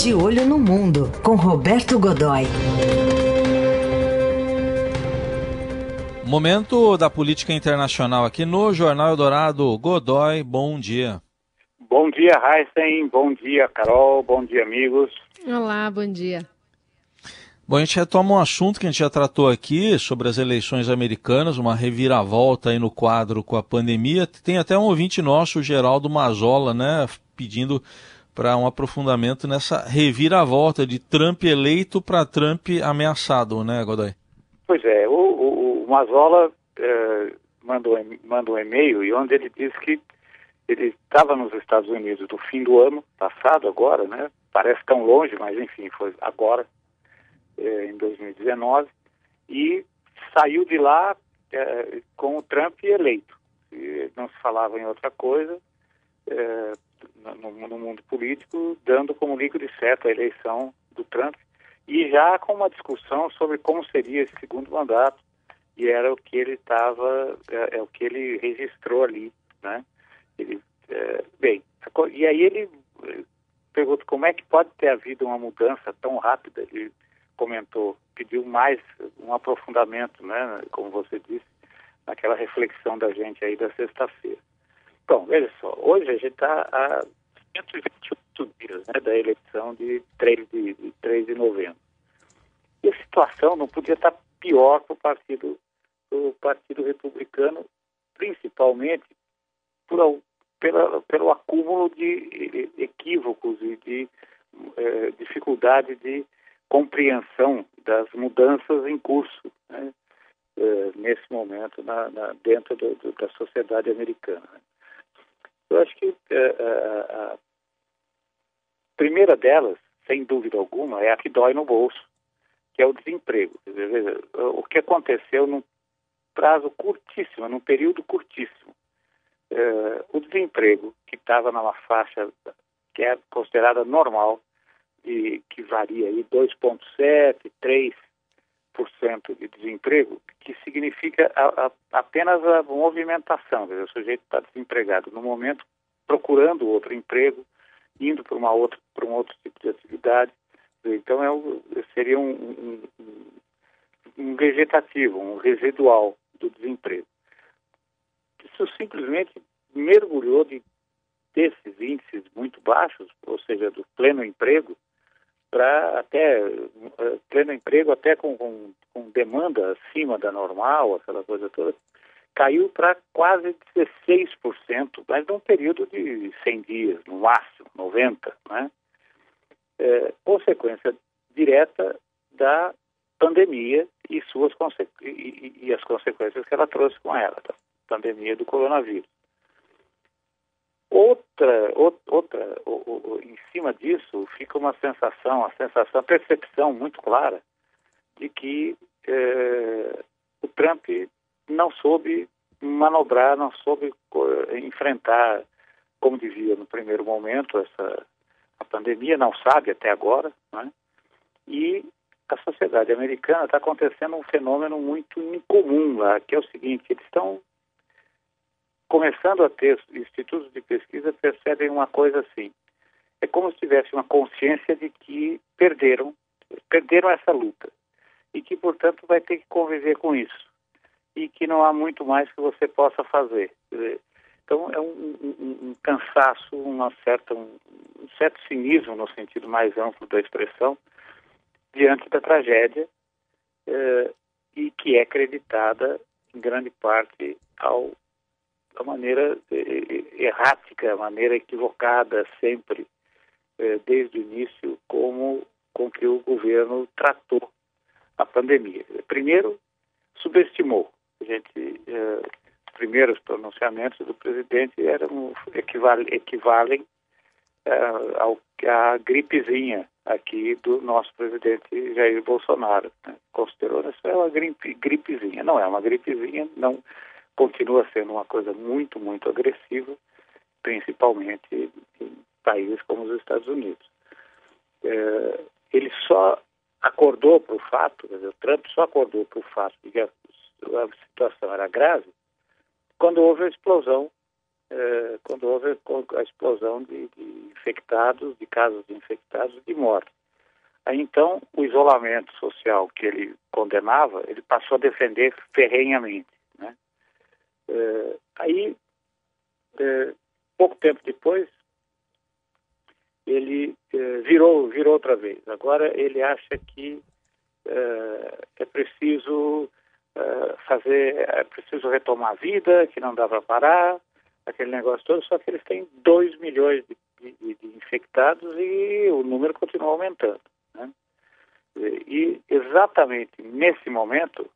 De Olho no Mundo, com Roberto Godoy. Momento da política internacional aqui no Jornal Eldorado. Godoy, bom dia. Bom dia, Heisen. Bom dia, Carol. Bom dia, amigos. Olá, bom dia. Bom, a gente retoma um assunto que a gente já tratou aqui sobre as eleições americanas, uma reviravolta aí no quadro com a pandemia. Tem até um ouvinte nosso, o Geraldo Mazola, né, pedindo para um aprofundamento nessa reviravolta de Trump eleito para Trump ameaçado, né, Godoy? Pois é, o, o, o Mazola é, mandou, mandou um e-mail e onde ele disse que ele estava nos Estados Unidos do fim do ano passado, agora, né? Parece tão longe, mas enfim, foi agora, é, em 2019, e saiu de lá é, com o Trump eleito. E não se falava em outra coisa, no, no, mundo político, dando como líquido certo a eleição do Trump e já com uma discussão sobre como seria esse segundo mandato e era o que ele estava é, é, o que ele registrou ali, né? Ele, é, bem, e aí ele é, pergunta como é que pode ter havido uma mudança tão rápida. Ele comentou, pediu mais um aprofundamento, né? Como você disse, naquela reflexão da gente aí da sexta-feira. Bom, veja só, hoje a gente está a 128 dias né, da eleição de 3 de, de 3 de novembro. E a situação não podia estar pior para o partido, partido republicano, principalmente por, pela, pelo acúmulo de equívocos e de eh, dificuldade de compreensão das mudanças em curso né, eh, nesse momento na, na, dentro do, do, da sociedade americana. Eu acho que é, a primeira delas, sem dúvida alguma, é a que dói no bolso, que é o desemprego. O que aconteceu num prazo curtíssimo, num período curtíssimo. É, o desemprego, que estava numa faixa que é considerada normal, e que varia aí 2,7%, 3%, de desemprego, que significa a, a, apenas a movimentação, dizer, o sujeito está desempregado no momento, procurando outro emprego, indo para uma outra para um outro tipo de atividade. Então é seria um, um, um vegetativo, um residual do desemprego. Isso simplesmente mergulhou de desses índices muito baixos, ou seja, do pleno emprego, para até uh, pleno emprego até com, com, com, demanda acima da normal, aquela coisa toda, caiu para quase 16%, mas num período de 100 dias, no máximo, 90, né? É, consequência direta da pandemia e suas e, e, as consequências que ela trouxe com ela, da pandemia do coronavírus. Outra, outra, em cima disso, fica uma sensação, a sensação, a percepção muito clara de que é, o Trump não soube manobrar, não soube enfrentar como devia no primeiro momento essa a pandemia, não sabe até agora, né? e a sociedade americana está acontecendo um fenômeno muito incomum lá, que é o seguinte, eles estão começando a ter institutos de pesquisa percebem uma coisa assim. É como se tivesse uma consciência de que perderam, perderam essa luta e que, portanto, vai ter que conviver com isso e que não há muito mais que você possa fazer. Então é um, um, um cansaço, uma certa, um, um, certo cinismo no sentido mais amplo da expressão diante da tragédia eh, e que é acreditada em grande parte ao a maneira eh, errática, a maneira equivocada sempre, eh, desde o início, como com que o governo tratou a pandemia. Primeiro, subestimou. A gente, eh, os primeiros pronunciamentos do presidente eram equivalem, equivalem ao, à gripezinha aqui do nosso presidente Jair Bolsonaro. Né? Considerou isso é uma gripe, gripezinha. Não é uma gripezinha, não continua sendo uma coisa muito, muito agressiva, principalmente em países como os Estados Unidos. É, ele só acordou para o fato, dizer, o Trump só acordou para o fato de que a, a, situação era grave quando houve a explosão uh, quando houve a explosão de, de, infectados, de casos de infectados, de morte. Aí então o isolamento social que ele condenava, ele passou a defender ferrenhamente. Uh, aí, uh, pouco tempo depois, ele virou, virou outra vez. Agora ele acha que é preciso fazer, é preciso retomar a vida, que não dá para parar, aquele negócio todo, só que eles têm 2 milhões de, de, de, infectados e o número continua aumentando. Né? E exatamente nesse momento,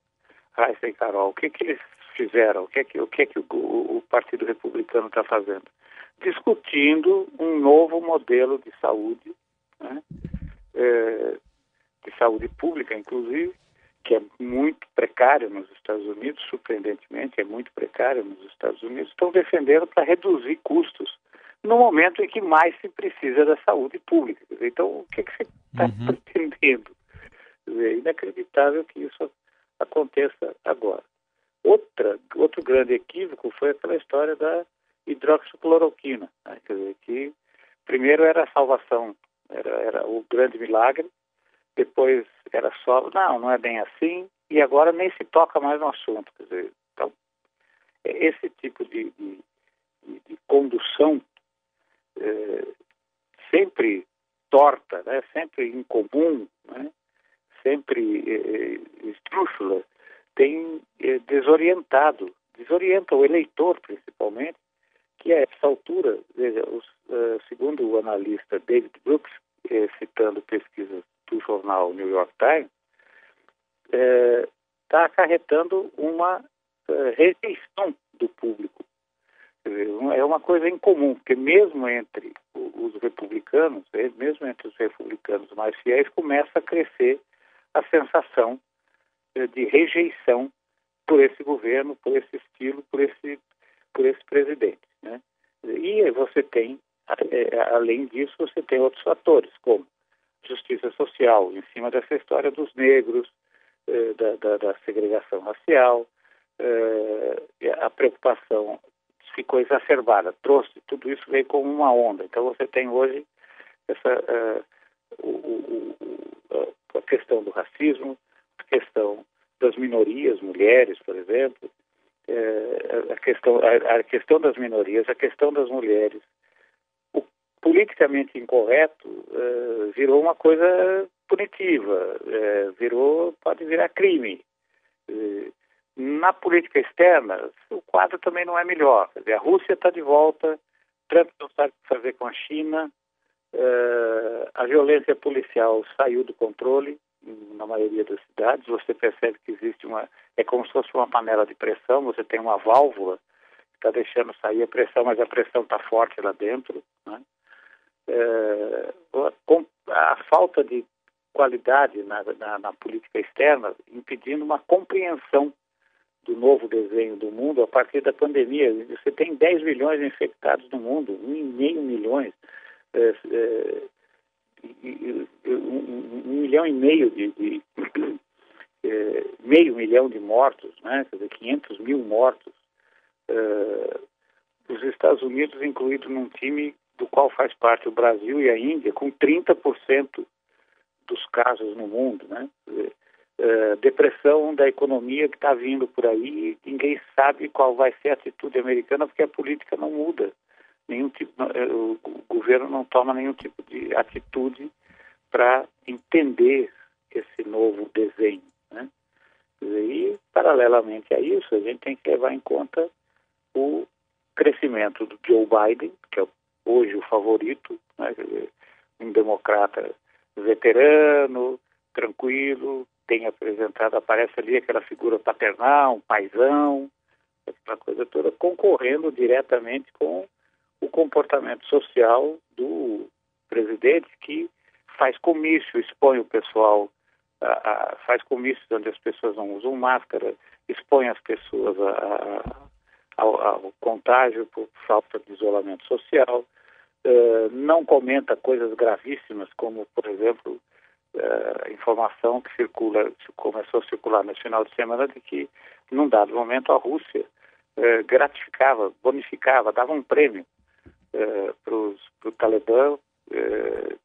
Raíssa e Carol, o que, que eles fizeram? O que é que o, que é que o, o Partido Republicano está fazendo? Discutindo um novo modelo de saúde, né? é, de saúde pública, inclusive, que é muito precária nos Estados Unidos, surpreendentemente, é muito precária nos Estados Unidos, estão defendendo para reduzir custos no momento em que mais se precisa da saúde pública. Então, o que, é que você está uhum. pretendendo? É inacreditável que isso aconteça agora. Outra, outro grande equívoco foi aquela história da hidroxicloroquina, né? quer dizer, que primeiro era a salvação, era, era o grande milagre, depois era só, não, não é bem assim, e agora nem se toca mais no assunto. Quer dizer, então, esse tipo de, de, de condução é, sempre torta, né, sempre incomum, né, sempre é, esdrúxula, tem é, desorientado, desorienta o eleitor principalmente, que a essa altura, veja, os, uh, segundo o analista David Brooks, eh, citando pesquisas do jornal New York Times, está acarretando uma rejeição do público. é uma coisa incomum, porque mesmo entre os republicanos, mesmo entre os republicanos mais fiéis, começa a crescer a sensação de rejeição por esse governo, por esse estilo, por esse, por esse presidente. Né? E você tem, além disso, você tem outros fatores, como justiça social, em cima dessa história dos negros, eh, da, da, da, segregação racial, eh, a preocupação ficou exacerbada, trouxe, tudo isso veio como uma onda. Então você tem hoje essa, eh, a questão do racismo, a questão das minorias, mulheres, por exemplo, a, questão, a, a questão das minorias, a questão das mulheres, politicamente incorreto uh, virou uma coisa punitiva, uh, virou pode virar crime. Uh, na política externa, o quadro também não é melhor. Dizer, a Rússia está de volta, Trump não sabe o que fazer com a China, a violência policial saiu do controle na maioria das cidades. Você percebe que existe uma. É como se fosse uma panela de pressão, você tem uma válvula que está deixando sair a pressão, mas a pressão está forte lá dentro. Né? é, a falta de qualidade na, na, na, política externa, impedindo uma compreensão do novo desenho do mundo a partir da pandemia. Você tem 10 milhões de infectados no mundo, 1,5 milhões, é, é, um, milhão e meio de, de é, meio milhão de mortos, né? quer dizer, 500 mil mortos. É, os Estados Unidos incluídos num time do qual faz parte o Brasil e a Índia, com 30% dos casos no mundo, né? É, depressão da economia que está vindo por aí, ninguém sabe qual vai ser a atitude americana, porque a política não muda. Nenhum tipo, o governo não toma nenhum tipo de atitude para entender esse novo desenho. Né? E, paralelamente a isso, a gente tem que levar em conta o crescimento do Joe Biden, que é hoje o favorito, né, um democrata veterano, tranquilo, tem apresentado, aparece ali aquela figura paternal, um paisão, aquela coisa toda, concorrendo diretamente com o comportamento social do presidente que faz comício, expõe o pessoal, a, a, faz comícios onde as pessoas não usam máscara, expõe as pessoas a, ao, ao contágio por falta de isolamento social, uh, não comenta coisas gravíssimas, como, por exemplo, uh, informação que circula, começou a circular no final de semana de que, num dado momento, a Rússia eh, gratificava, bonificava, dava um prêmio eh, para o Talibã eh,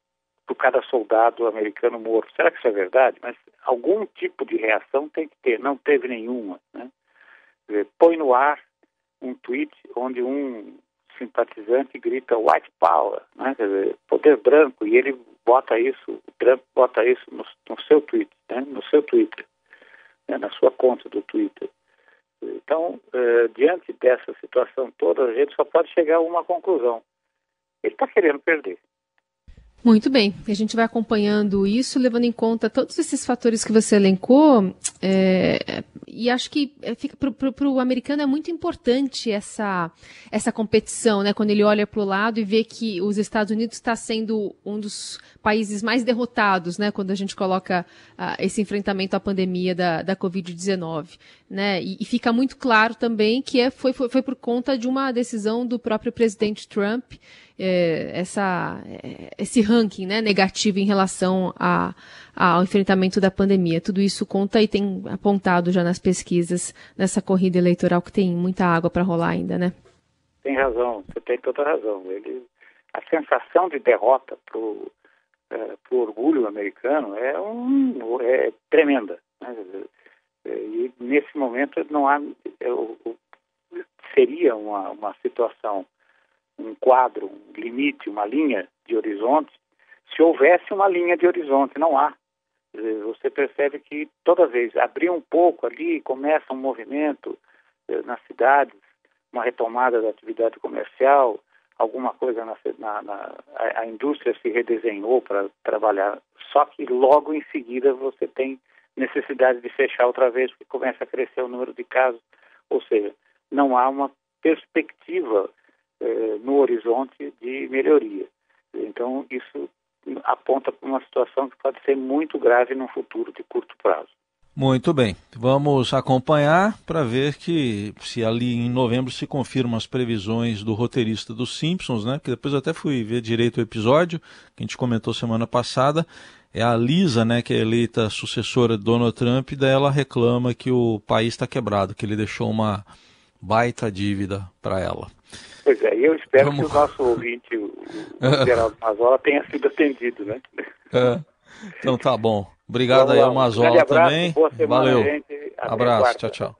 por cada soldado americano morto. Será que isso é verdade? Mas algum tipo de reação tem que ter. Não teve nenhuma. Né? Põe no ar um tweet onde um simpatizante grita white power, né? dizer, poder branco, e ele bota isso, o Trump bota isso no, no seu tweet, né? no seu Twitter, né? na sua conta do Twitter. Então, eh, diante dessa situação toda, a gente só pode chegar a uma conclusão. Ele está querendo perder. Muito bem, a gente vai acompanhando isso, levando em conta todos esses fatores que você elencou, é, e acho que é, fica para o americano é muito importante essa, essa competição, né? Quando ele olha para o lado e vê que os Estados Unidos está sendo um dos países mais derrotados, né? Quando a gente coloca uh, esse enfrentamento à pandemia da, da Covid-19, né? E, e, fica muito claro também que é, foi, foi, foi por conta de uma decisão do próprio presidente Trump é, essa, é, esse ranking né, negativo em relação a, ao enfrentamento da pandemia. Tudo isso conta e tem apontado já nas pesquisas nessa corrida eleitoral que tem muita água para rolar ainda, né? Tem razão, você tem toda razão. Ele, a sensação de derrota para o é, orgulho americano é, um, é tremenda. Né? E nesse momento não há, é, seria uma, uma situação um quadro, um limite, uma linha de horizonte, se houvesse uma linha de horizonte, não há. Você percebe que toda vez abrir um pouco ali, começa um movimento eh, nas cidades, uma retomada da atividade comercial, alguma coisa na, na, na a, a, indústria se redesenhou para trabalhar. Só que logo em seguida você tem necessidade de fechar outra vez, porque começa a crescer o número de casos. Ou seja, não há uma perspectiva eh, no horizonte de melhoria. Então, isso aponta para uma situação que pode ser muito grave no futuro de curto prazo. Muito bem, vamos acompanhar para ver que se ali em novembro se confirmam as previsões do roteirista dos Simpsons, né? Que depois eu até fui ver direito o episódio que a gente comentou semana passada. É a Lisa, né, que é eleita sucessora de Donald Trump, e daí ela reclama que o país está quebrado, que ele deixou uma baita dívida para ela. Pois é, eu espero Vamos... que o nosso ouvinte, o, o Geraldo Mazola, tenha sido atendido, né? É. Então tá bom. Obrigado Vamos aí ao Mazola também. Valeu. Abraço, tchau, tchau.